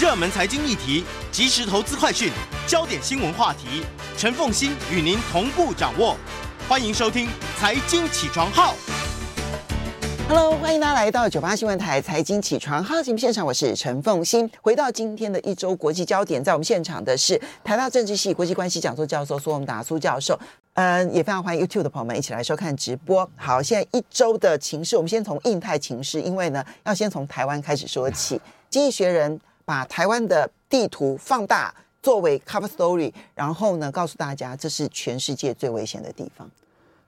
热门财经议题、即时投资快讯、焦点新闻话题，陈凤欣与您同步掌握。欢迎收听《财经起床号》。Hello，欢迎大家来到九八新闻台《财经起床号》节目现场，我是陈凤欣。回到今天的一周国际焦点，在我们现场的是台大政治系国际关系讲座教授苏宏达苏教授。嗯，也非常欢迎 YouTube 的朋友们一起来收看直播。好，现在一周的情势，我们先从印太情势，因为呢，要先从台湾开始说起。经济学人。把台湾的地图放大作为 cover story，然后呢，告诉大家这是全世界最危险的地方。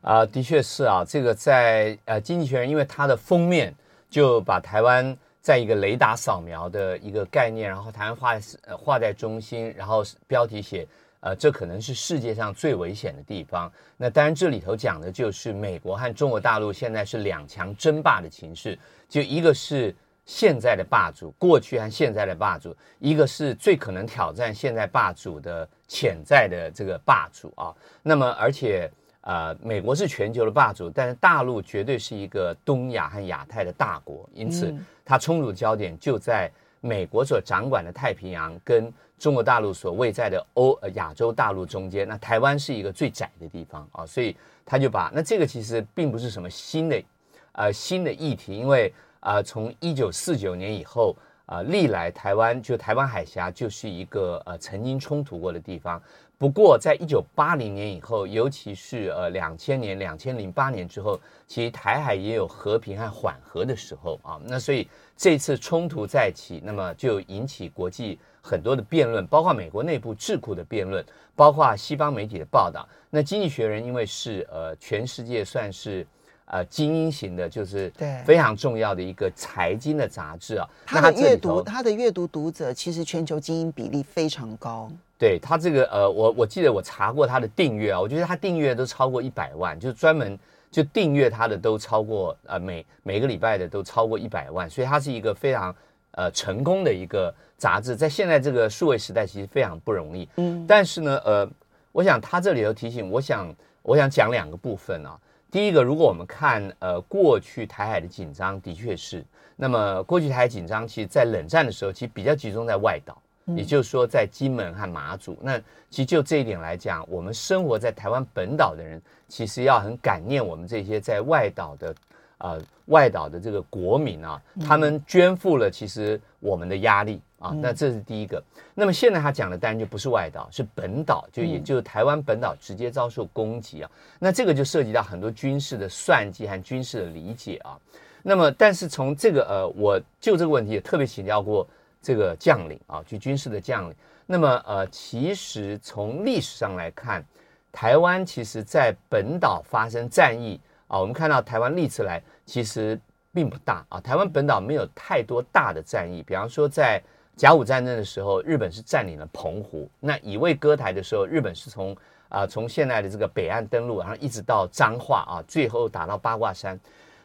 啊、的确是啊，这个在呃经济学人，因为它的封面就把台湾在一个雷达扫描的一个概念，然后台湾画呃画在中心，然后标题写呃这可能是世界上最危险的地方。那当然这里头讲的就是美国和中国大陆现在是两强争霸的情势，就一个是。现在的霸主，过去和现在的霸主，一个是最可能挑战现在霸主的潜在的这个霸主啊。那么，而且呃，美国是全球的霸主，但是大陆绝对是一个东亚和亚太的大国，因此它冲突的焦点就在美国所掌管的太平洋跟中国大陆所位在的欧呃亚洲大陆中间。那台湾是一个最窄的地方啊，所以他就把那这个其实并不是什么新的呃新的议题，因为。啊、从一九四九年以后，啊、历来台湾就台湾海峡就是一个呃曾经冲突过的地方。不过，在一九八零年以后，尤其是呃两千年、两千零八年之后，其实台海也有和平和缓和的时候啊。那所以这次冲突再起，那么就引起国际很多的辩论，包括美国内部智库的辩论，包括西方媒体的报道。那《经济学人》因为是呃全世界算是。呃，精英型的，就是非常重要的一个财经的杂志啊。他的阅读，它的阅读读者其实全球精英比例非常高。对他这个呃，我我记得我查过他的订阅啊，我觉得他订阅都超过一百万，就专门就订阅他的都超过呃每每个礼拜的都超过一百万，所以他是一个非常呃成功的一个杂志，在现在这个数位时代其实非常不容易。嗯，但是呢，呃，我想他这里头提醒，我想我想讲两个部分啊。第一个，如果我们看呃过去台海的紧张，的确是。那么过去台海紧张，其实在冷战的时候，其实比较集中在外岛，也就是说在金门和马祖。那其实就这一点来讲，我们生活在台湾本岛的人，其实要很感念我们这些在外岛的。呃，外岛的这个国民啊，他们肩负了其实我们的压力啊，那这是第一个。那么现在他讲的当然就不是外岛，是本岛，就也就是台湾本岛直接遭受攻击啊。那这个就涉及到很多军事的算计和军事的理解啊。那么，但是从这个呃，我就这个问题也特别请教过这个将领啊，就军事的将领。那么呃，其实从历史上来看，台湾其实在本岛发生战役。啊，我们看到台湾历次来其实并不大啊，台湾本岛没有太多大的战役。比方说，在甲午战争的时候，日本是占领了澎湖；那乙未割台的时候，日本是从啊从现在的这个北岸登陆，然后一直到彰化啊，最后打到八卦山。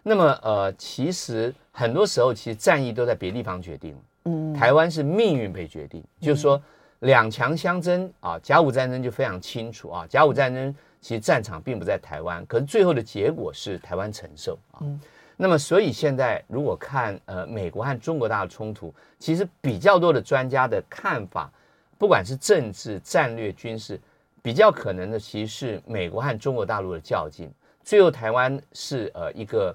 那么呃，其实很多时候其实战役都在别地方决定。嗯，台湾是命运被决定，就是说两强相争啊，甲午战争就非常清楚啊，甲午战争。其实战场并不在台湾，可是最后的结果是台湾承受啊。嗯、那么，所以现在如果看呃美国和中国大陆冲突，其实比较多的专家的看法，不管是政治、战略、军事，比较可能的其实是美国和中国大陆的较劲。最后台湾是呃一个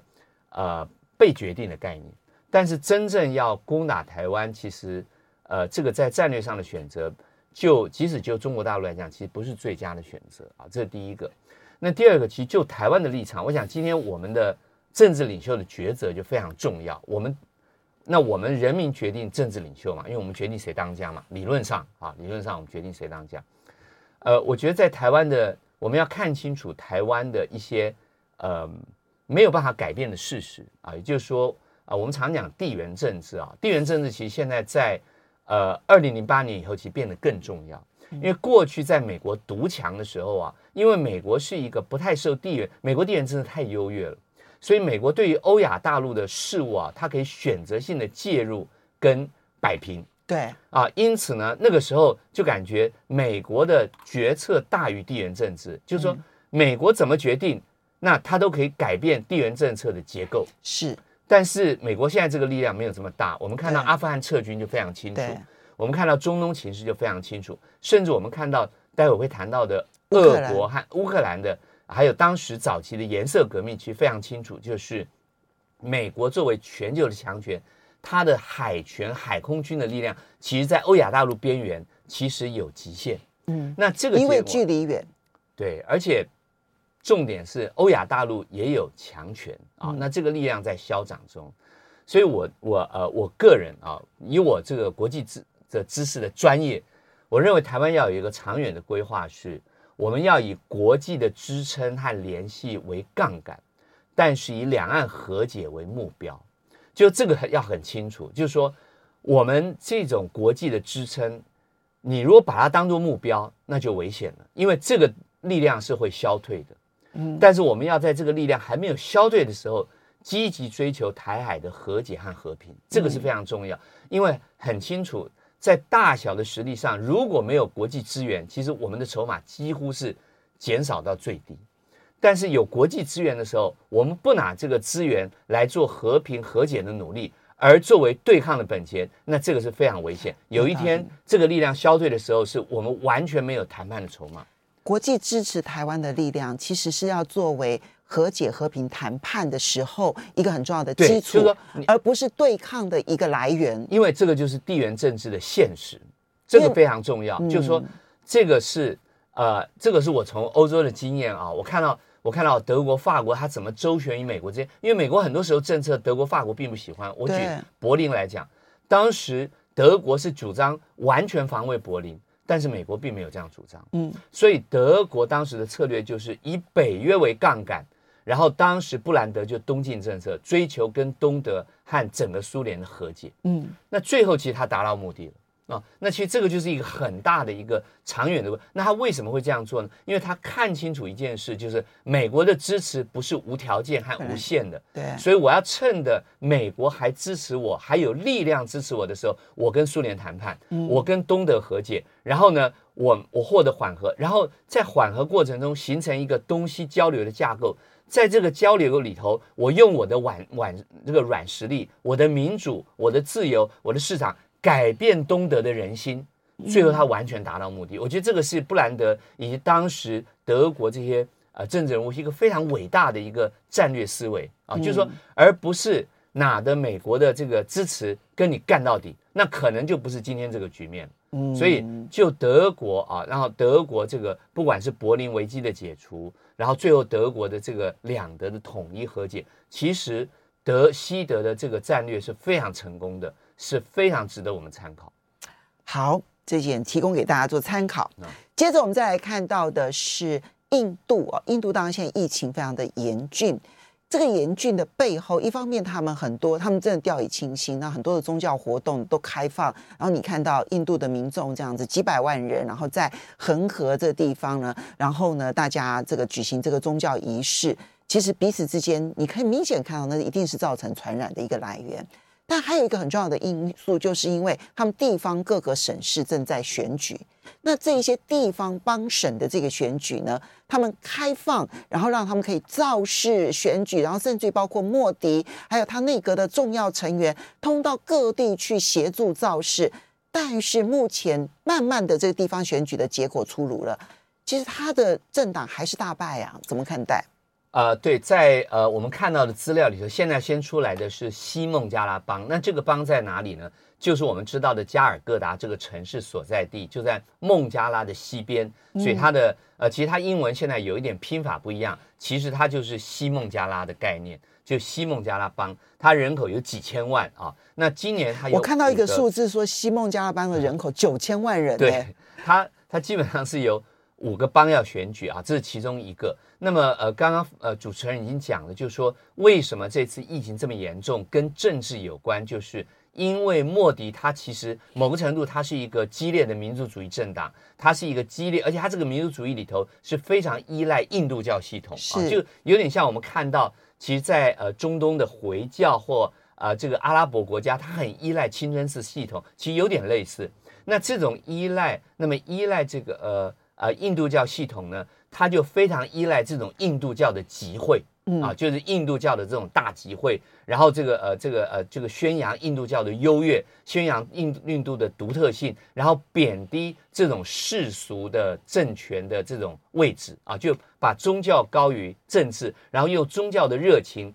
呃被决定的概念，但是真正要攻打台湾，其实呃这个在战略上的选择。就即使就中国大陆来讲，其实不是最佳的选择啊，这是第一个。那第二个，其实就台湾的立场，我想今天我们的政治领袖的抉择就非常重要。我们那我们人民决定政治领袖嘛，因为我们决定谁当家嘛。理论上啊，理论上我们决定谁当家。呃，我觉得在台湾的，我们要看清楚台湾的一些呃没有办法改变的事实啊，也就是说啊，我们常讲地缘政治啊，地缘政治其实现在在。呃，二零零八年以后，其实变得更重要，因为过去在美国独强的时候啊，因为美国是一个不太受地缘，美国地缘真的太优越了，所以美国对于欧亚大陆的事物啊，它可以选择性的介入跟摆平。对啊，因此呢，那个时候就感觉美国的决策大于地缘政治，就是说美国怎么决定，那它都可以改变地缘政策的结构。是。但是美国现在这个力量没有这么大，我们看到阿富汗撤军就非常清楚。我们看到中东情势就非常清楚，甚至我们看到待会会谈到的俄国和乌克兰的，还有当时早期的颜色革命，其实非常清楚，就是美国作为全球的强权，它的海权、海空军的力量，其实在欧亚大陆边缘其实有极限。嗯，那这个因为距离远，对，而且重点是欧亚大陆也有强权啊，嗯、那这个力量在消长中，所以我我呃我个人啊，以我这个国际知的知识的专业，我认为台湾要有一个长远的规划，是我们要以国际的支撑和联系为杠杆，但是以两岸和解为目标，就这个要很清楚，就是说我们这种国际的支撑。你如果把它当做目标，那就危险了，因为这个力量是会消退的。嗯，但是我们要在这个力量还没有消退的时候，积极追求台海的和解和和平，这个是非常重要。因为很清楚，在大小的实力上，如果没有国际资源，其实我们的筹码几乎是减少到最低。但是有国际资源的时候，我们不拿这个资源来做和平和解的努力。而作为对抗的本钱，那这个是非常危险。有一天这个力量消退的时候，是我们完全没有谈判的筹码。国际支持台湾的力量，其实是要作为和解、和平谈判的时候一个很重要的基础，就是，而不是对抗的一个来源。因为这个就是地缘政治的现实，这个非常重要。就是说，这个是呃，这个是我从欧洲的经验啊，我看到。我看到德国、法国，他怎么周旋于美国之间？因为美国很多时候政策，德国、法国并不喜欢。我举柏林来讲，当时德国是主张完全防卫柏林，但是美国并没有这样主张。嗯，所以德国当时的策略就是以北约为杠杆，然后当时布兰德就东进政策，追求跟东德和整个苏联的和解。嗯，那最后其实他达到目的了。啊、哦，那其实这个就是一个很大的一个长远的问。那他为什么会这样做呢？因为他看清楚一件事，就是美国的支持不是无条件和无限的。对，所以我要趁着美国还支持我，还有力量支持我的时候，我跟苏联谈判，我跟东德和解，然后呢，我我获得缓和，然后在缓和过程中形成一个东西交流的架构。在这个交流里头，我用我的软软这个软实力，我的民主，我的自由，我的市场。改变东德的人心，最后他完全达到目的。我觉得这个是布兰德以及当时德国这些呃政治人物一个非常伟大的一个战略思维啊，就是说，而不是哪的美国的这个支持跟你干到底，那可能就不是今天这个局面。所以就德国啊，然后德国这个不管是柏林危机的解除，然后最后德国的这个两德的统一和解，其实德西德的这个战略是非常成功的。是非常值得我们参考。好，这件提供给大家做参考。接着我们再来看到的是印度啊，印度当然现在疫情非常的严峻。这个严峻的背后，一方面他们很多，他们真的掉以轻心，那很多的宗教活动都开放。然后你看到印度的民众这样子几百万人，然后在恒河这个地方呢，然后呢，大家这个举行这个宗教仪式，其实彼此之间你可以明显看到，那一定是造成传染的一个来源。但还有一个很重要的因素，就是因为他们地方各个省市正在选举，那这一些地方帮省的这个选举呢，他们开放，然后让他们可以造势选举，然后甚至包括莫迪还有他内阁的重要成员，通到各地去协助造势。但是目前慢慢的这个地方选举的结果出炉了，其实他的政党还是大败啊，怎么看待？呃，对，在呃我们看到的资料里头，现在先出来的是西孟加拉邦。那这个邦在哪里呢？就是我们知道的加尔各答这个城市所在地，就在孟加拉的西边。所以它的呃，其实它英文现在有一点拼法不一样，其实它就是西孟加拉的概念，就西孟加拉邦，它人口有几千万啊。那今年它有，我看到一个数字说，西孟加拉邦的人口 九千万人。对，它它基本上是由五个邦要选举啊，这是其中一个。那么，呃，刚刚呃主持人已经讲了，就是说为什么这次疫情这么严重，跟政治有关，就是因为莫迪他其实某个程度他是一个激烈的民族主义政党，他是一个激烈，而且他这个民族主义里头是非常依赖印度教系统啊，就有点像我们看到，其实在呃中东的回教或啊、呃、这个阿拉伯国家，他很依赖清真寺系统，其实有点类似。那这种依赖，那么依赖这个呃呃印度教系统呢？它就非常依赖这种印度教的集会。嗯啊，就是印度教的这种大集会，然后这个呃，这个呃，这个宣扬印度教的优越，宣扬印印度的独特性，然后贬低这种世俗的政权的这种位置啊，就把宗教高于政治，然后用宗教的热情，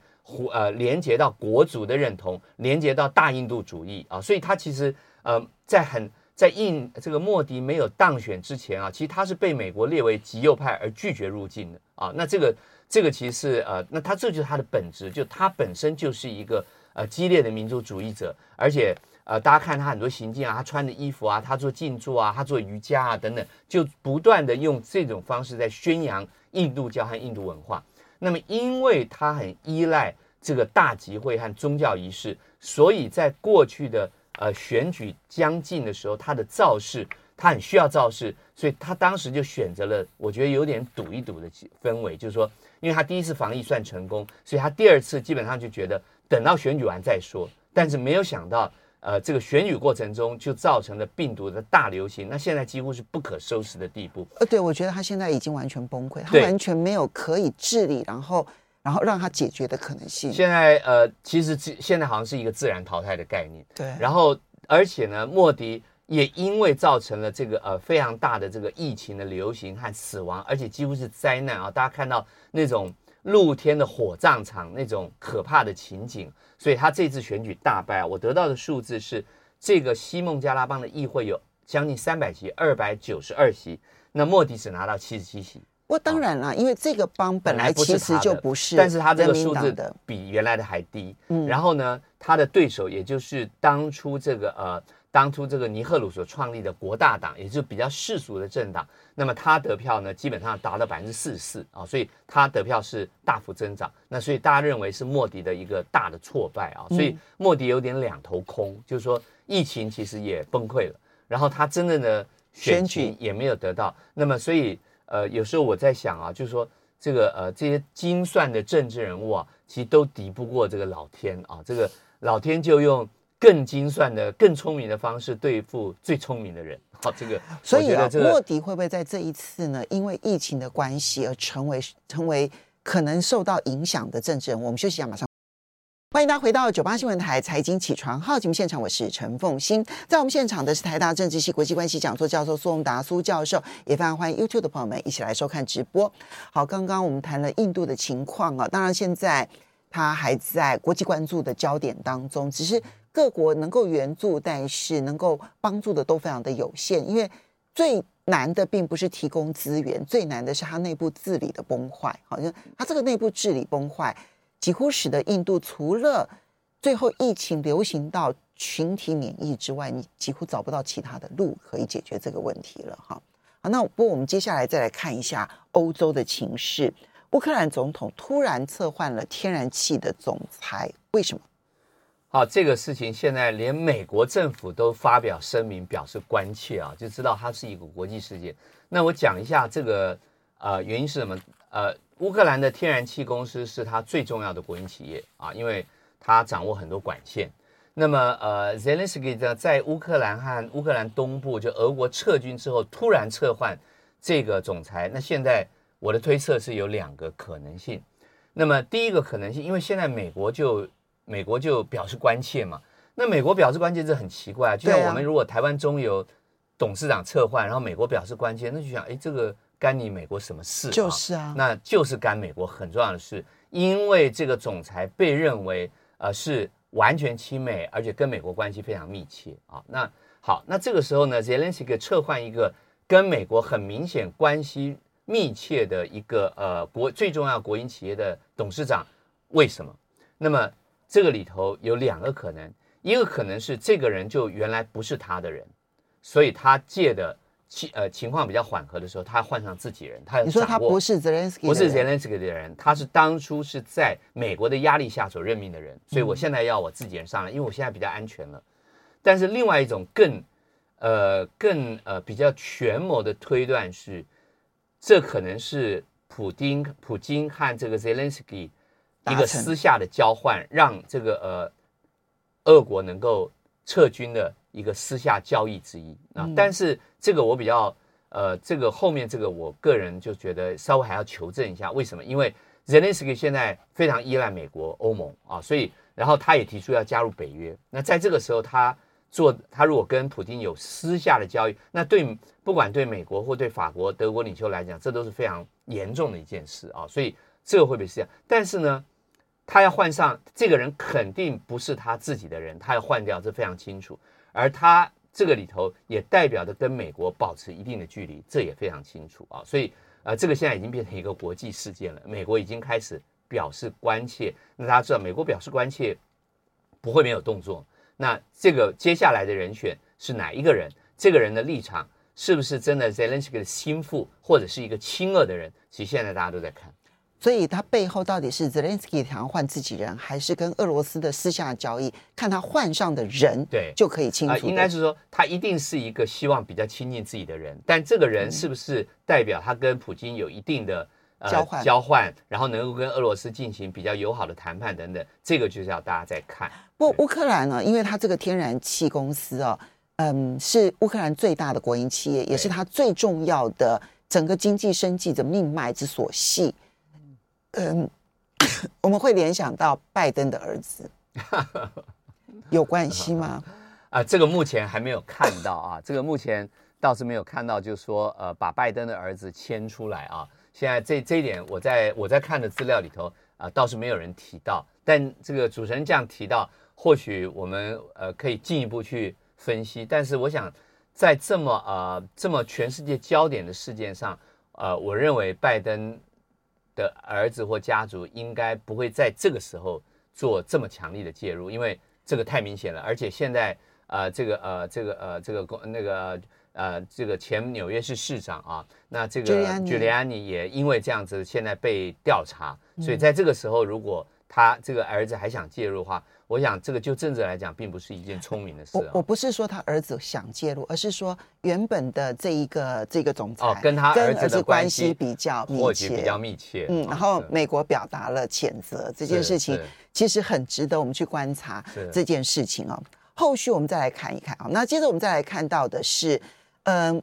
呃，连接到国族的认同，连接到大印度主义啊，所以它其实呃，在很在印这个莫迪没有当选之前啊，其实他是被美国列为极右派而拒绝入境的啊，那这个。这个其实是呃，那他这就是他的本质，就他本身就是一个呃激烈的民族主义者，而且呃，大家看他很多行径啊，他穿的衣服啊，他做静坐啊，他做瑜伽啊等等，就不断的用这种方式在宣扬印度教和印度文化。那么，因为他很依赖这个大集会和宗教仪式，所以在过去的呃选举将近的时候，他的造势。他很需要造势，所以他当时就选择了，我觉得有点赌一赌的氛围，就是说，因为他第一次防疫算成功，所以他第二次基本上就觉得等到选举完再说。但是没有想到，呃，这个选举过程中就造成了病毒的大流行，那现在几乎是不可收拾的地步。呃，对，我觉得他现在已经完全崩溃，他完全没有可以治理，然后然后让他解决的可能性。现在呃，其实现在好像是一个自然淘汰的概念。对，然后而且呢，莫迪。也因为造成了这个呃非常大的这个疫情的流行和死亡，而且几乎是灾难啊！大家看到那种露天的火葬场那种可怕的情景，所以他这次选举大败啊！我得到的数字是，这个西孟加拉邦的议会有将近三百席，二百九十二席，那莫迪只拿到七十七席。不过当然了，因为这个帮本来其实就不是，但是他这个数字的比原来的还低。嗯，然后呢，他的对手也就是当初这个呃。当初这个尼赫鲁所创立的国大党，也就是比较世俗的政党，那么他得票呢，基本上达到百分之四十四啊，所以他得票是大幅增长。那所以大家认为是莫迪的一个大的挫败啊，所以莫迪有点两头空，嗯、就是说疫情其实也崩溃了，然后他真正的选举也没有得到。那么所以呃，有时候我在想啊，就是说这个呃这些精算的政治人物啊，其实都敌不过这个老天啊，这个老天就用。更精算的、更聪明的方式对付最聪明的人，好，这个 所以啊，莫迪会不会在这一次呢？因为疫情的关系而成为成为可能受到影响的政治人物？我们休息一下，马上欢迎大家回到九八新闻台财经起床号节目现场，我是陈凤欣，在我们现场的是台大政治系国际关系讲座教授苏宏达苏教授，也非常欢迎 YouTube 的朋友们一起来收看直播。好，刚刚我们谈了印度的情况啊，当然现在他还在国际关注的焦点当中，只是。各国能够援助，但是能够帮助的都非常的有限，因为最难的并不是提供资源，最难的是它内部治理的崩坏。好像它这个内部治理崩坏，几乎使得印度除了最后疫情流行到群体免疫之外，你几乎找不到其他的路可以解决这个问题了。哈，好，那不过我们接下来再来看一下欧洲的情势。乌克兰总统突然撤换了天然气的总裁，为什么？好，这个事情现在连美国政府都发表声明表示关切啊，就知道它是一个国际事件。那我讲一下这个呃原因是什么？呃，乌克兰的天然气公司是它最重要的国营企业啊，因为它掌握很多管线。那么呃，Zelensky 呢在乌克兰和乌克兰东部就俄国撤军之后突然撤换这个总裁，那现在我的推测是有两个可能性。那么第一个可能性，因为现在美国就美国就表示关切嘛，那美国表示关切这很奇怪啊，就像我们如果台湾中油董事长撤换，然后美国表示关切，那就想，哎，这个干你美国什么事？就是啊，那就是干美国很重要的事，因为这个总裁被认为呃是完全亲美，而且跟美国关系非常密切啊。那好，那这个时候呢，Zelensky 撤换一个跟美国很明显关系密切的一个呃国最重要国营企业的董事长，为什么？那么。这个里头有两个可能，一个可能是这个人就原来不是他的人，所以他借的情呃情况比较缓和的时候，他换上自己人。他你说他不是泽连斯基，不是泽连斯基的人，他是当初是在美国的压力下所任命的人，所以我现在要我自己人上来，因为我现在比较安全了。但是另外一种更呃更呃比较权谋的推断是，这可能是普丁普京和这个泽连斯基。一个私下的交换，让这个呃，俄国能够撤军的一个私下交易之一啊。但是这个我比较呃，这个后面这个，我个人就觉得稍微还要求证一下，为什么？因为 Zelensky 现在非常依赖美国、欧盟啊，所以然后他也提出要加入北约。那在这个时候，他做他如果跟普京有私下的交易，那对不管对美国或对法国、德国领袖来讲，这都是非常严重的一件事啊。所以这个会不会是这样？但是呢，他要换上这个人，肯定不是他自己的人，他要换掉，这非常清楚。而他。这个里头也代表着跟美国保持一定的距离，这也非常清楚啊。所以，呃，这个现在已经变成一个国际事件了。美国已经开始表示关切。那大家知道，美国表示关切不会没有动作。那这个接下来的人选是哪一个人？这个人的立场是不是真的 Zelensky 的心腹，或者是一个亲俄的人？其实现在大家都在看。所以他背后到底是 Zelensky 想要换自己人，还是跟俄罗斯的私下交易？看他换上的人，对，就可以清楚。呃，应该是说，他一定是一个希望比较亲近自己的人，但这个人是不是代表他跟普京有一定的、呃、交换？交换，然后能够跟俄罗斯进行比较友好的谈判等等，这个就是要大家再看。不，乌克兰呢，因为他这个天然气公司哦，嗯，是乌克兰最大的国营企业，也是他最重要的整个经济生计的命脉之所系。嗯，我们会联想到拜登的儿子，有关系吗？啊、呃，这个目前还没有看到啊，这个目前倒是没有看到，就是说呃，把拜登的儿子牵出来啊。现在这这一点，我在我在看的资料里头啊、呃，倒是没有人提到。但这个主持人这样提到，或许我们呃可以进一步去分析。但是我想，在这么呃这么全世界焦点的事件上，呃，我认为拜登。的儿子或家族应该不会在这个时候做这么强力的介入，因为这个太明显了。而且现在，呃，这个呃，这个呃，这个公那个呃，这个前纽约市市长啊，那这个 Giuliani 也因为这样子现在被调查，所以在这个时候，如果他这个儿子还想介入的话。我想这个就政治来讲，并不是一件聪明的事，啊。我我不是说他儿子想介入，而是说原本的这一个这个总裁，哦，跟他儿子的关系比较密切，比较密切。嗯，然后美国表达了谴责这件事情，其实很值得我们去观察这件事情哦。后续我们再来看一看啊。那接着我们再来看到的是，嗯，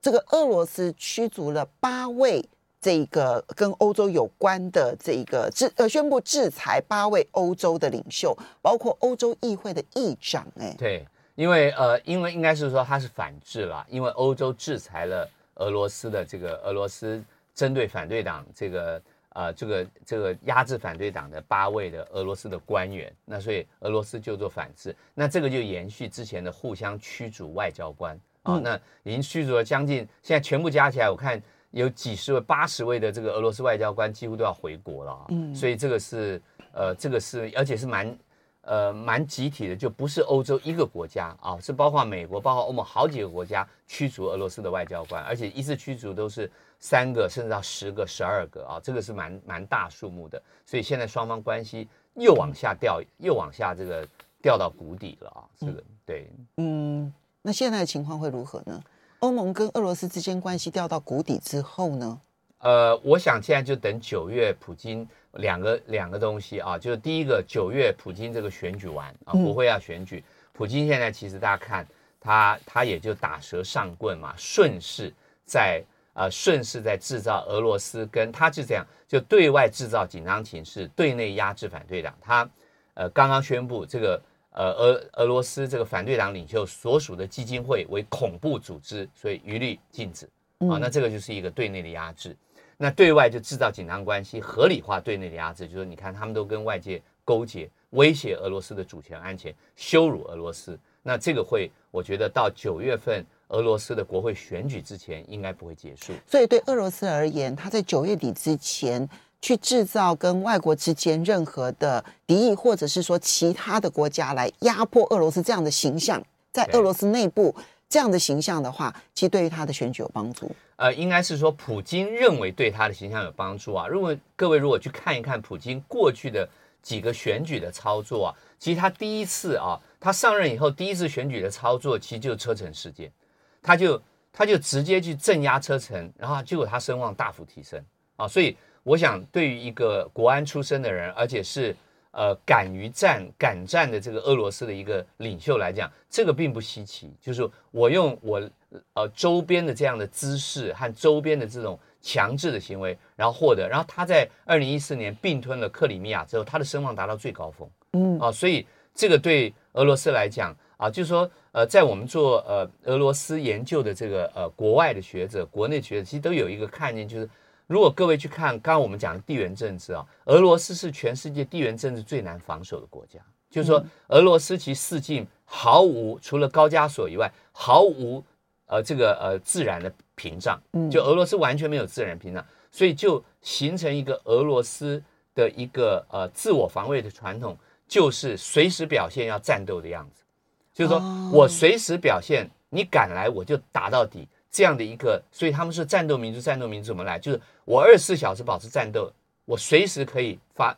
这个俄罗斯驱逐了八位。这个跟欧洲有关的这个制呃宣布制裁八位欧洲的领袖，包括欧洲议会的议长。哎，对，因为呃，因为应该是说他是反制了，因为欧洲制裁了俄罗斯的这个俄罗斯针对反对党这个呃这个这个压制反对党的八位的俄罗斯的官员，那所以俄罗斯就做反制，那这个就延续之前的互相驱逐外交官啊，那已经驱逐了将近现在全部加起来，我看。有几十位、八十位的这个俄罗斯外交官几乎都要回国了啊，嗯，所以这个是呃，这个是而且是蛮呃蛮集体的，就不是欧洲一个国家啊，是包括美国、包括欧盟好几个国家驱逐俄罗斯的外交官，而且一次驱逐都是三个甚至到十个、十二个啊，这个是蛮蛮大数目的，所以现在双方关系又往下掉，又往下这个掉到谷底了啊，这个对，嗯，那现在的情况会如何呢？欧盟跟俄罗斯之间关系掉到谷底之后呢？呃，我想现在就等九月普京两个两个东西啊，就是第一个九月普京这个选举完啊，国会要选举，嗯、普京现在其实大家看他他也就打蛇上棍嘛，顺势在呃顺势在制造俄罗斯跟他是这样，就对外制造紧张情势，对内压制反对党。他呃刚刚宣布这个。呃，俄俄罗斯这个反对党领袖所属的基金会为恐怖组织，所以一律禁止啊。那这个就是一个对内的压制，那对外就制造紧张关系，合理化对内的压制，就是你看他们都跟外界勾结，威胁俄罗斯的主权安全，羞辱俄罗斯。那这个会，我觉得到九月份俄罗斯的国会选举之前，应该不会结束。所以对俄罗斯而言，他在九月底之前。去制造跟外国之间任何的敌意，或者是说其他的国家来压迫俄罗斯这样的形象，在俄罗斯内部这样的形象的话，其实对于他的选举有帮助。呃，应该是说普京认为对他的形象有帮助啊。如果各位如果去看一看普京过去的几个选举的操作啊，其实他第一次啊，他上任以后第一次选举的操作，其实就是车臣事件，他就他就直接去镇压车臣，然后结果他声望大幅提升啊，所以。我想，对于一个国安出身的人，而且是呃敢于战敢战的这个俄罗斯的一个领袖来讲，这个并不稀奇。就是我用我呃周边的这样的姿势和周边的这种强制的行为，然后获得。然后他在二零一四年并吞了克里米亚之后，他的声望达到最高峰。嗯啊，所以这个对俄罗斯来讲啊，就是说呃，在我们做呃俄罗斯研究的这个呃国外的学者、国内学者，其实都有一个看见，就是。如果各位去看刚刚我们讲的地缘政治啊，俄罗斯是全世界地缘政治最难防守的国家。就是说，俄罗斯其四境毫无除了高加索以外，毫无呃这个呃自然的屏障。就俄罗斯完全没有自然屏障，所以就形成一个俄罗斯的一个呃自我防卫的传统，就是随时表现要战斗的样子。就是说我随时表现，你敢来我就打到底。这样的一个，所以他们是战斗民族。战斗民族怎么来？就是我二十四小时保持战斗，我随时可以发，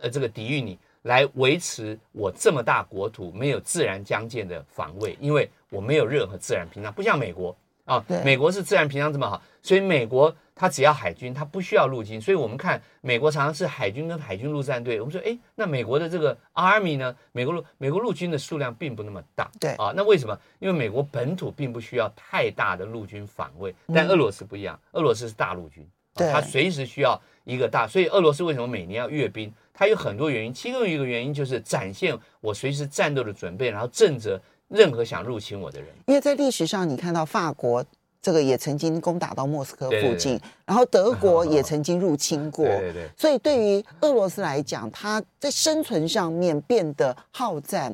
呃，这个抵御你，来维持我这么大国土没有自然疆界的防卫，因为我没有任何自然屏障，不像美国啊，美国是自然屏障这么好，所以美国。它只要海军，它不需要陆军，所以我们看美国常常是海军跟海军陆战队。我们说，哎，那美国的这个 Army 呢？美国陆美国陆军的数量并不那么大，对啊，那为什么？因为美国本土并不需要太大的陆军防卫，但俄罗斯不一样，俄罗斯是大陆军，对，他随时需要一个大，所以俄罗斯为什么每年要阅兵？它有很多原因，其中一个原因就是展现我随时战斗的准备，然后震慑任何想入侵我的人。因为在历史上，你看到法国。这个也曾经攻打到莫斯科附近，对对对，然后德国也曾经入侵过，对对对，所以对于俄罗斯来讲，它在生存上面变得好战，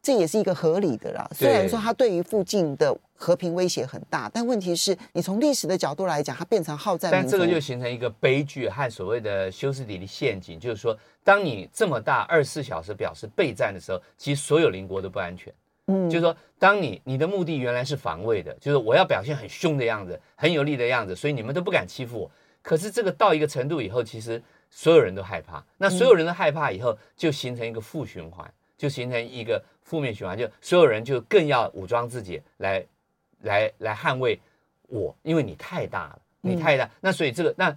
这也是一个合理的啦。虽然说它对于附近的和平威胁很大，但问题是你从历史的角度来讲，它变成好战，但这个就形成一个悲剧和所谓的修斯底的陷阱，就是说，当你这么大二十四小时表示备战的时候，其实所有邻国都不安全。嗯，就是说，当你你的目的原来是防卫的，就是我要表现很凶的样子，很有力的样子，所以你们都不敢欺负我。可是这个到一个程度以后，其实所有人都害怕。那所有人都害怕以后，就形成一个负循环，就形成一个负面循环，就所有人就更要武装自己来来来捍卫我，因为你太大了，你太大。那所以这个那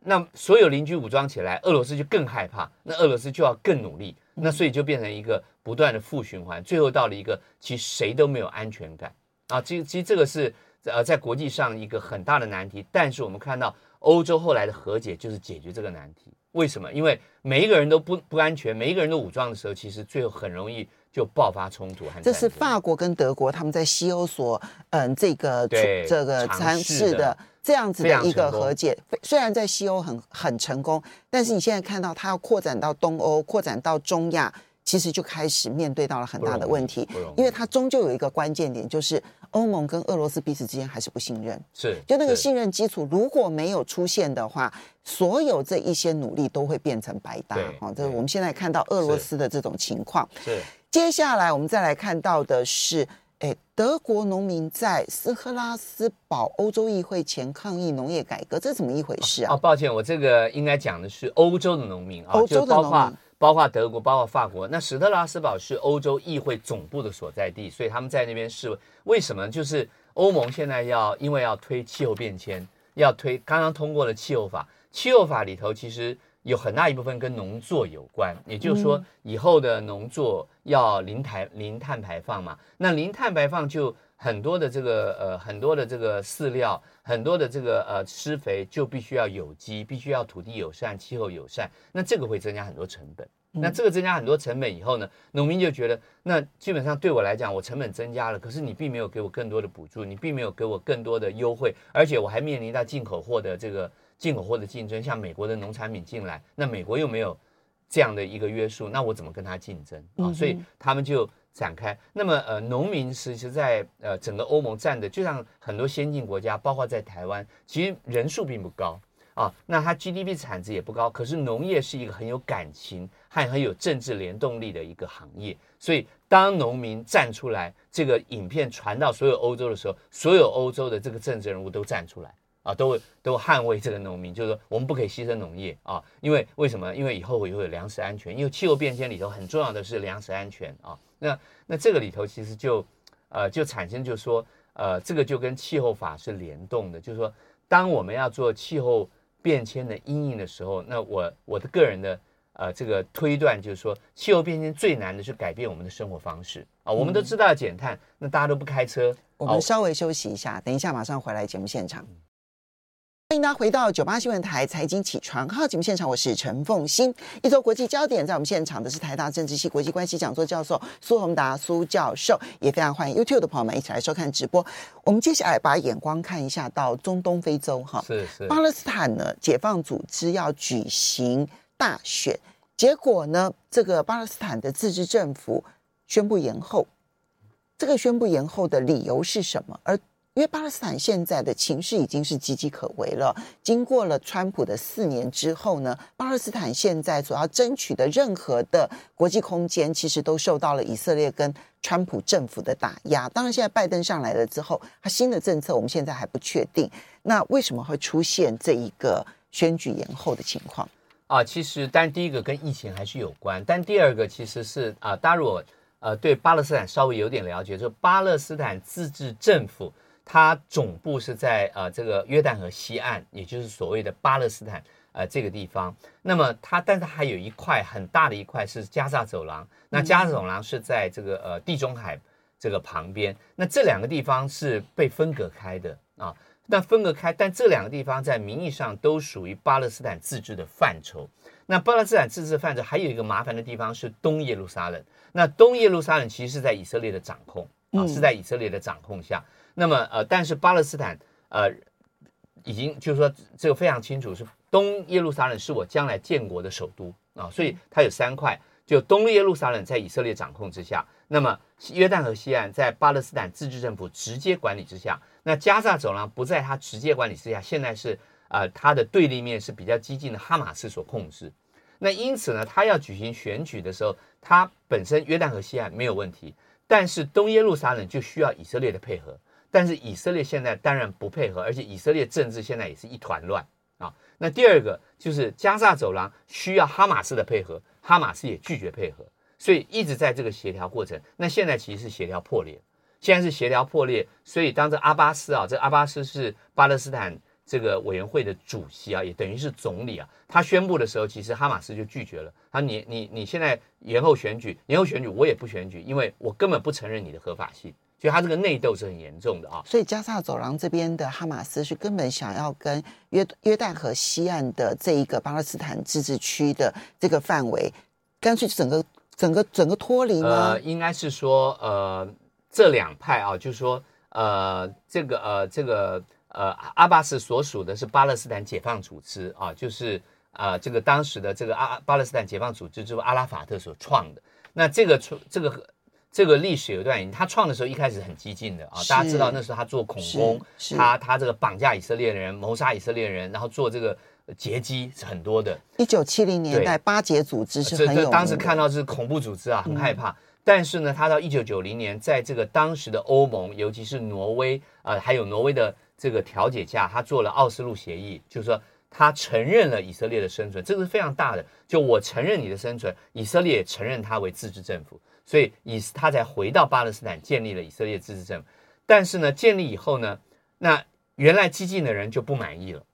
那所有邻居武装起来，俄罗斯就更害怕，那俄罗斯就要更努力。那所以就变成一个不断的负循环，最后到了一个其实谁都没有安全感啊！其实其实这个是呃在国际上一个很大的难题。但是我们看到欧洲后来的和解就是解决这个难题。为什么？因为每一个人都不不安全，每一个人都武装的时候，其实最后很容易就爆发冲突。这是法国跟德国他们在西欧所嗯这个这个尝试的这样子的一个和解。虽然在西欧很很成功，但是你现在看到它要扩展到东欧，扩展到中亚，其实就开始面对到了很大的问题。因为它终究有一个关键点，就是欧盟跟俄罗斯彼此之间还是不信任。是，就那个信任基础如果没有出现的话，所有这一些努力都会变成白搭。好，这是我们现在看到俄罗斯的这种情况。是。接下来我们再来看到的是，哎，德国农民在斯科拉斯堡欧洲议会前抗议农业改革，这怎么一回事啊？哦，抱歉，我这个应该讲的是欧洲的农民啊，欧洲的农民，包括德国，包括法国。那史特拉斯堡是欧洲议会总部的所在地，所以他们在那边示威。为什么？就是欧盟现在要因为要推气候变迁，要推刚刚通过的气候法，气候法里头其实。有很大一部分跟农作有关，也就是说，以后的农作要零排零碳排放嘛。那零碳排放就很多的这个呃很多的这个饲料，很多的这个呃施肥就必须要有机，必须要土地友善、气候友善。那这个会增加很多成本。那这个增加很多成本以后呢，农民就觉得，那基本上对我来讲，我成本增加了，可是你并没有给我更多的补助，你并没有给我更多的优惠，而且我还面临到进口货的这个。进口货的竞争，像美国的农产品进来，那美国又没有这样的一个约束，那我怎么跟他竞争啊？所以他们就展开。那么呃，农民其实在呃整个欧盟占的，就像很多先进国家，包括在台湾，其实人数并不高啊。那它 GDP 产值也不高，可是农业是一个很有感情和很有政治联动力的一个行业。所以当农民站出来，这个影片传到所有欧洲的时候，所有欧洲的这个政治人物都站出来。啊，都都捍卫这个农民，就是说我们不可以牺牲农业啊，因为为什么？因为以后会有粮食安全，因为气候变迁里头很重要的是粮食安全啊。那那这个里头其实就呃就产生就是说呃这个就跟气候法是联动的，就是说当我们要做气候变迁的阴影的时候，那我我的个人的呃这个推断，就是说气候变迁最难的是改变我们的生活方式啊。我们都知道要减碳，那大家都不开车。我们稍微休息一下，等一下马上回来节目现场。欢迎大家回到九八新闻台财经起床号节目现场，我是陈凤欣。一周国际焦点，在我们现场的是台大政治系国际关系讲座教授苏宏达苏教授，也非常欢迎 YouTube 的朋友们一起来收看直播。我们接下来把眼光看一下到中东非洲哈，是是，巴勒斯坦呢，解放组织要举行大选，结果呢，这个巴勒斯坦的自治政府宣布延后。这个宣布延后的理由是什么？而因为巴勒斯坦现在的情势已经是岌岌可危了。经过了川普的四年之后呢，巴勒斯坦现在所要争取的任何的国际空间，其实都受到了以色列跟川普政府的打压。当然，现在拜登上来了之后，他新的政策我们现在还不确定。那为什么会出现这一个选举延后的情况？啊，其实，但第一个跟疫情还是有关，但第二个其实是啊，大家如果呃对巴勒斯坦稍微有点了解，就巴勒斯坦自治政府。它总部是在呃这个约旦河西岸，也就是所谓的巴勒斯坦呃这个地方。那么它，但是它还有一块很大的一块是加萨走廊。那加萨走廊是在这个呃地中海这个旁边。那这两个地方是被分隔开的啊。那分隔开，但这两个地方在名义上都属于巴勒斯坦自治的范畴。那巴勒斯坦自治范畴还有一个麻烦的地方是东耶路撒冷。那东耶路撒冷其实是在以色列的掌控啊，是在以色列的掌控下。那么呃，但是巴勒斯坦呃，已经就是说这个非常清楚，是东耶路撒冷是我将来建国的首都啊，所以它有三块，就东耶路撒冷在以色列掌控之下，那么约旦河西岸在巴勒斯坦自治政府直接管理之下，那加萨走廊不在他直接管理之下，现在是呃他的对立面是比较激进的哈马斯所控制，那因此呢，他要举行选举的时候，他本身约旦河西岸没有问题，但是东耶路撒冷就需要以色列的配合。但是以色列现在当然不配合，而且以色列政治现在也是一团乱啊。那第二个就是加萨走廊需要哈马斯的配合，哈马斯也拒绝配合，所以一直在这个协调过程。那现在其实是协调破裂，现在是协调破裂。所以当这阿巴斯啊，这阿巴斯是巴勒斯坦这个委员会的主席啊，也等于是总理啊，他宣布的时候，其实哈马斯就拒绝了。他说你你你现在延后选举，延后选举我也不选举，因为我根本不承认你的合法性。所以他这个内斗是很严重的啊，所以加沙走廊这边的哈马斯是根本想要跟约约旦河西岸的这一个巴勒斯坦自治区的这个范围，干脆整个整个整个脱离吗？呃，应该是说，呃，这两派啊，就是说，呃，这个呃这个呃阿巴斯所属的是巴勒斯坦解放组织啊，就是呃这个当时的这个阿巴勒斯坦解放组织就是阿拉法特所创的，那这个出这个。这个历史有一段，他创的时候一开始很激进的啊，大家知道那时候他做恐攻，他他这个绑架以色列人，谋杀以色列人，然后做这个劫机是很多的。一九七零年代巴解组织是很有，当时看到是恐怖组织啊，很害怕。嗯、但是呢，他到一九九零年，在这个当时的欧盟，尤其是挪威啊、呃，还有挪威的这个调解下，他做了奥斯陆协议，就是说他承认了以色列的生存，这个是非常大的。就我承认你的生存，以色列也承认他为自治政府。所以以他才回到巴勒斯坦建立了以色列自治政府，但是呢，建立以后呢，那原来激进的人就不满意了，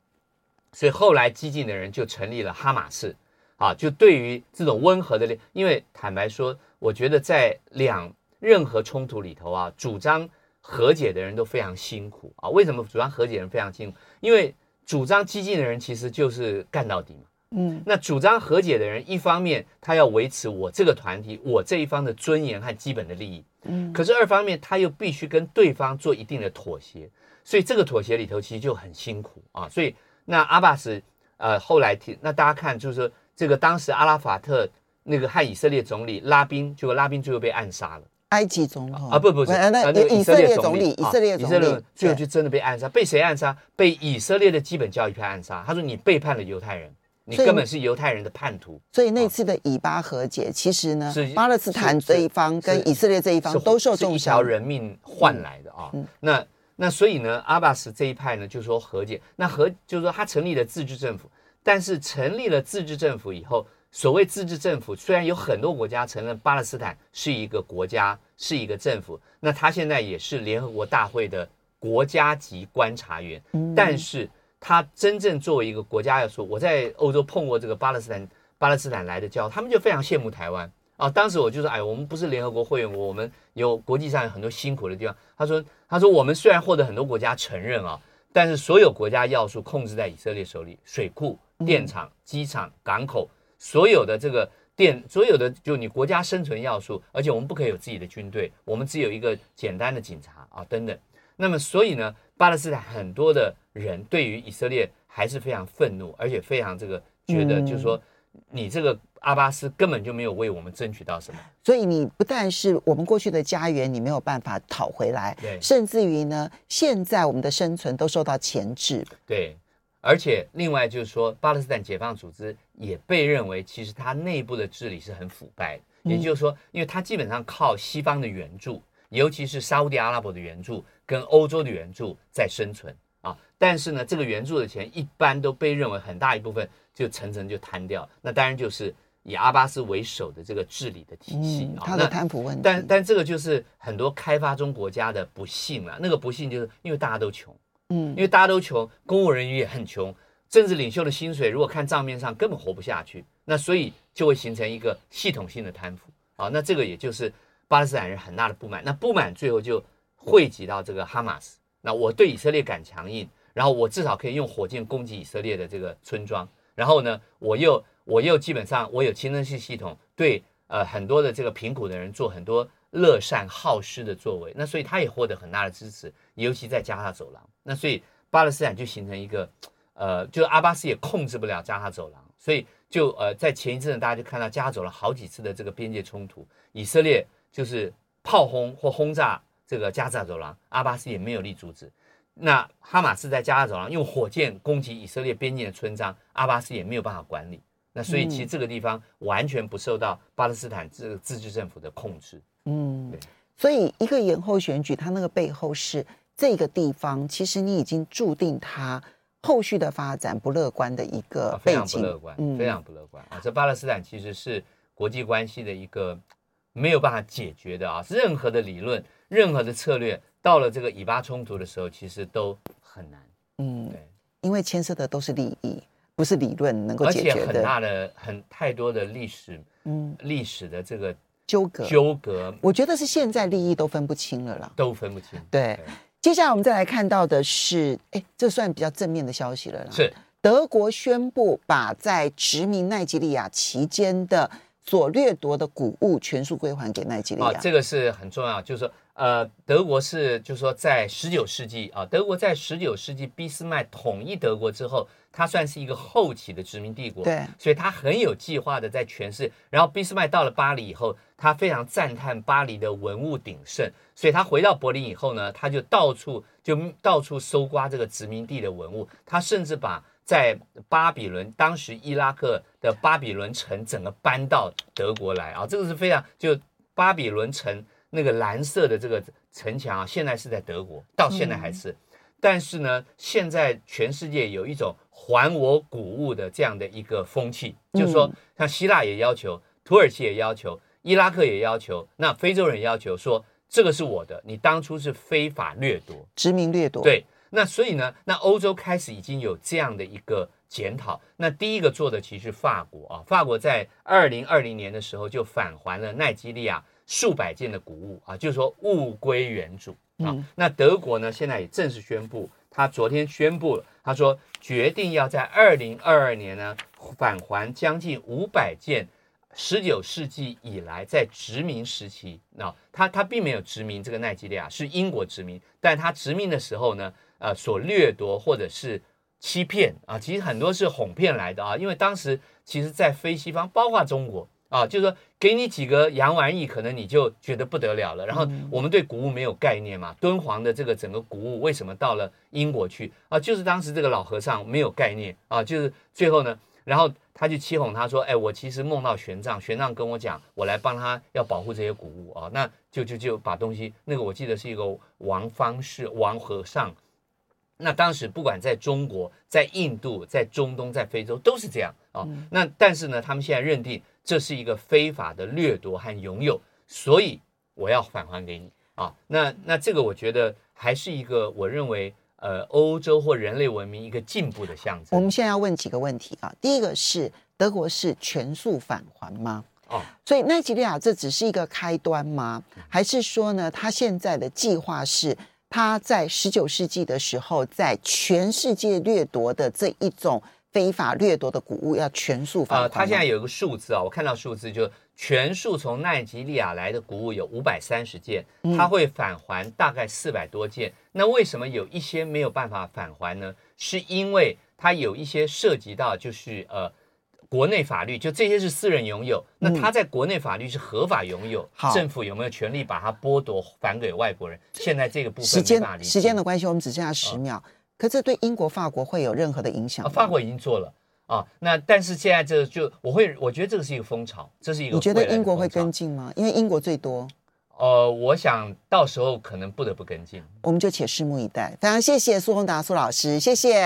所以后来激进的人就成立了哈马斯，啊，就对于这种温和的，因为坦白说，我觉得在两任何冲突里头啊，主张和解的人都非常辛苦啊。为什么主张和解的人非常辛苦？因为主张激进的人其实就是干到底嘛。嗯，那主张和解的人，一方面他要维持我这个团体、我这一方的尊严和基本的利益，嗯，可是二方面他又必须跟对方做一定的妥协，所以这个妥协里头其实就很辛苦啊。所以那阿巴斯呃后来提，那大家看就是说这个当时阿拉法特那个和以色列总理拉宾，结果拉宾最后被暗杀了。埃及总统啊不不是那那个以色列总理，以色列总理最后就真的被暗杀，被谁暗杀？被以色列的基本教义派暗杀。他说你背叛了犹太人。你根本是犹太人的叛徒，所以那次的以巴和解，其实呢，巴勒斯坦这一方跟以色列这一方都受重伤，一条人命换来的啊。那那所以呢，阿巴斯这一派呢就说和解，那和就是说他成立了自治政府，但是成立了自治政府以后，所谓自治政府虽然有很多国家承认巴勒斯坦是一个国家，是一个政府，那他现在也是联合国大会的国家级观察员，但是。他真正作为一个国家要说，我在欧洲碰过这个巴勒斯坦巴勒斯坦来的教，他们就非常羡慕台湾啊。当时我就说，哎，我们不是联合国会员国，我们有国际上有很多辛苦的地方。他说，他说我们虽然获得很多国家承认啊，但是所有国家要素控制在以色列手里，水库、电厂、机场、港口，所有的这个电，所有的就你国家生存要素，而且我们不可以有自己的军队，我们只有一个简单的警察啊等等。那么所以呢，巴勒斯坦很多的人对于以色列还是非常愤怒，而且非常这个觉得就是说。你这个阿巴斯根本就没有为我们争取到什么，所以你不但是我们过去的家园，你没有办法讨回来，对，甚至于呢，现在我们的生存都受到钳制，对，而且另外就是说，巴勒斯坦解放组织也被认为其实它内部的治理是很腐败的，也就是说，因为它基本上靠西方的援助，尤其是沙乌地阿拉伯的援助跟欧洲的援助在生存啊，但是呢，这个援助的钱一般都被认为很大一部分。就层层就摊掉，那当然就是以阿巴斯为首的这个治理的体系啊，他的贪腐问题。但但这个就是很多开发中国家的不幸了。那个不幸就是因为大家都穷，嗯，因为大家都穷，公务人员也很穷，政治领袖的薪水如果看账面上根本活不下去，那所以就会形成一个系统性的贪腐啊。那这个也就是巴勒斯坦人很大的不满，那不满最后就汇集到这个哈马斯。那我对以色列敢强硬，然后我至少可以用火箭攻击以色列的这个村庄。然后呢，我又我又基本上我有清真系系统，对呃很多的这个贫苦的人做很多乐善好施的作为，那所以他也获得很大的支持，尤其在加沙走廊。那所以巴勒斯坦就形成一个呃，就阿巴斯也控制不了加沙走廊，所以就呃在前一阵子大家就看到加走了好几次的这个边界冲突，以色列就是炮轰或轰炸这个加沙走廊，阿巴斯也没有力阻止。那哈马斯在加沙走廊用火箭攻击以色列边境的村庄，阿巴斯也没有办法管理。那所以其实这个地方完全不受到巴勒斯坦这个自治政府的控制。嗯，对。所以一个延后选举，它那个背后是这个地方，其实你已经注定它后续的发展不乐观的一个背景。非常不乐观，非常不乐观啊！这巴勒斯坦其实是国际关系的一个没有办法解决的啊，任何的理论，任何的策略。到了这个以巴冲突的时候，其实都很难。嗯，对，因为牵涉的都是利益，不是理论能够解决的。而且很大的、很太多的历史，嗯，历史的这个纠葛，纠葛，我觉得是现在利益都分不清了啦，都分不清。对，对，接下来我们再来看到的是，哎，这算比较正面的消息了啦。是德国宣布把在殖民奈及利亚期间的所掠夺的谷物全数归还给奈及利亚。啊，这个是很重要，就是说。呃，德国是，就是说，在十九世纪啊，德国在十九世纪俾斯麦统一德国之后，它算是一个后起的殖民帝国，对，所以他很有计划的在诠释。然后俾斯麦到了巴黎以后，他非常赞叹巴黎的文物鼎盛，所以他回到柏林以后呢，他就到处就到处搜刮这个殖民地的文物，他甚至把在巴比伦当时伊拉克的巴比伦城整个搬到德国来啊，这个是非常就巴比伦城。那个蓝色的这个城墙啊，现在是在德国，到现在还是。但是呢，现在全世界有一种还我古物的这样的一个风气，就是说，像希腊也要求，土耳其也要求，伊拉克也要求，那非洲人也要求说，这个是我的，你当初是非法掠夺、殖民掠夺。对，那所以呢，那欧洲开始已经有这样的一个检讨。那第一个做的其实法国啊，法国在二零二零年的时候就返还了奈及利亚。数百件的谷物啊，就是说物归原主啊。那德国呢，现在也正式宣布，他昨天宣布了，他说决定要在二零二二年呢返还将近五百件十九世纪以来在殖民时期，那他他并没有殖民这个奈及利亚，是英国殖民，但他殖民的时候呢，呃，所掠夺或者是欺骗啊，其实很多是哄骗来的啊，因为当时其实，在非西方，包括中国。啊，就是说，给你几个洋玩意，可能你就觉得不得了了。然后我们对谷物没有概念嘛，敦煌的这个整个谷物为什么到了英国去啊？就是当时这个老和尚没有概念啊，就是最后呢，然后他就欺哄他说：“哎，我其实梦到玄奘，玄奘跟我讲，我来帮他要保护这些古物啊。”那就就就把东西，那个我记得是一个王方士王和尚。那当时不管在中国、在印度、在中东、在非洲都是这样啊。那但是呢，他们现在认定。这是一个非法的掠夺和拥有，所以我要返还给你啊。那那这个我觉得还是一个我认为呃欧洲或人类文明一个进步的象征。我们现在要问几个问题啊，第一个是德国是全数返还吗？哦，所以奈及利亚这只是一个开端吗？还是说呢，他现在的计划是他在十九世纪的时候在全世界掠夺的这一种非法掠夺的谷物要全数返还？呃，他现在有一个数字啊，我看到数字就全数从奈及利亚来的谷物有五百三十件，他会返还大概四百多件。嗯。那为什么有一些没有办法返还呢？是因为它有一些涉及到就是呃。国内法律就这些是私人拥有，那他在国内法律是合法拥有，嗯、政府有没有权利把它剥夺还给外国人？现在这个部分时间时间的关系，我们只剩下十秒。哦、可这对英国、法国会有任何的影响吗？法国已经做了啊，那但是现在这就我会我觉得这个是一个风潮，这是一个你觉得英国会跟进吗？因为英国最多。呃，我想到时候可能不得不跟进，我们就且拭目以待。非常谢谢苏宏达苏老师，谢谢。